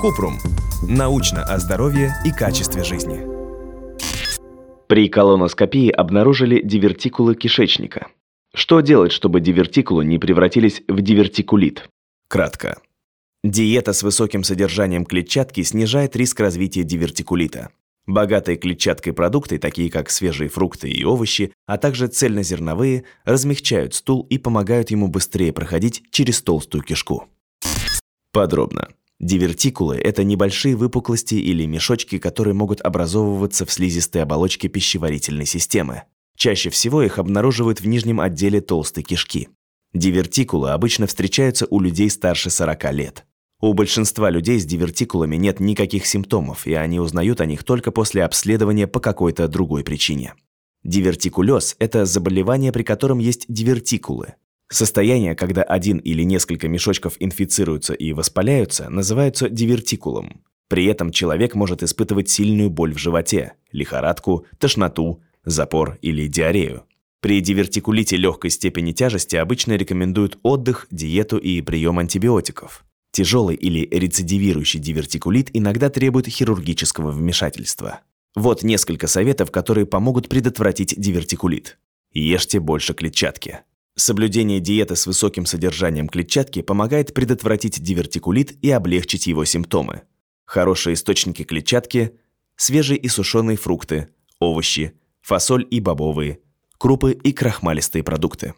Купрум. Научно о здоровье и качестве жизни. При колоноскопии обнаружили дивертикулы кишечника. Что делать, чтобы дивертикулы не превратились в дивертикулит? Кратко. Диета с высоким содержанием клетчатки снижает риск развития дивертикулита. Богатые клетчаткой продукты, такие как свежие фрукты и овощи, а также цельнозерновые, размягчают стул и помогают ему быстрее проходить через толстую кишку. Подробно. Дивертикулы – это небольшие выпуклости или мешочки, которые могут образовываться в слизистой оболочке пищеварительной системы. Чаще всего их обнаруживают в нижнем отделе толстой кишки. Дивертикулы обычно встречаются у людей старше 40 лет. У большинства людей с дивертикулами нет никаких симптомов, и они узнают о них только после обследования по какой-то другой причине. Дивертикулез – это заболевание, при котором есть дивертикулы. Состояние, когда один или несколько мешочков инфицируются и воспаляются, называются дивертикулом. При этом человек может испытывать сильную боль в животе, лихорадку, тошноту, запор или диарею. При дивертикулите легкой степени тяжести обычно рекомендуют отдых, диету и прием антибиотиков. Тяжелый или рецидивирующий дивертикулит иногда требует хирургического вмешательства. Вот несколько советов, которые помогут предотвратить дивертикулит. Ешьте больше клетчатки. Соблюдение диеты с высоким содержанием клетчатки помогает предотвратить дивертикулит и облегчить его симптомы. Хорошие источники клетчатки – свежие и сушеные фрукты, овощи, фасоль и бобовые, крупы и крахмалистые продукты.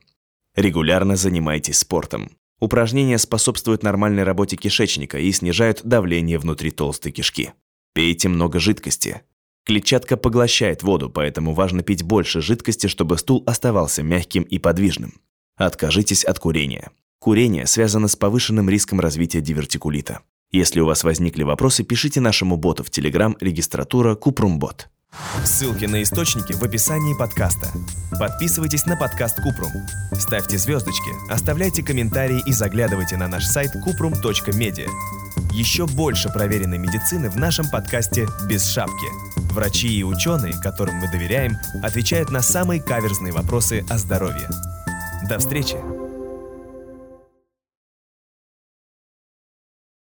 Регулярно занимайтесь спортом. Упражнения способствуют нормальной работе кишечника и снижают давление внутри толстой кишки. Пейте много жидкости. Клетчатка поглощает воду, поэтому важно пить больше жидкости, чтобы стул оставался мягким и подвижным. Откажитесь от курения. Курение связано с повышенным риском развития дивертикулита. Если у вас возникли вопросы, пишите нашему боту в Telegram регистратура Купрумбот. Ссылки на источники в описании подкаста. Подписывайтесь на подкаст Купрум. Ставьте звездочки, оставляйте комментарии и заглядывайте на наш сайт kuprum.media. Еще больше проверенной медицины в нашем подкасте «Без шапки». Врачи и ученые, которым мы доверяем, отвечают на самые каверзные вопросы о здоровье. До встречи!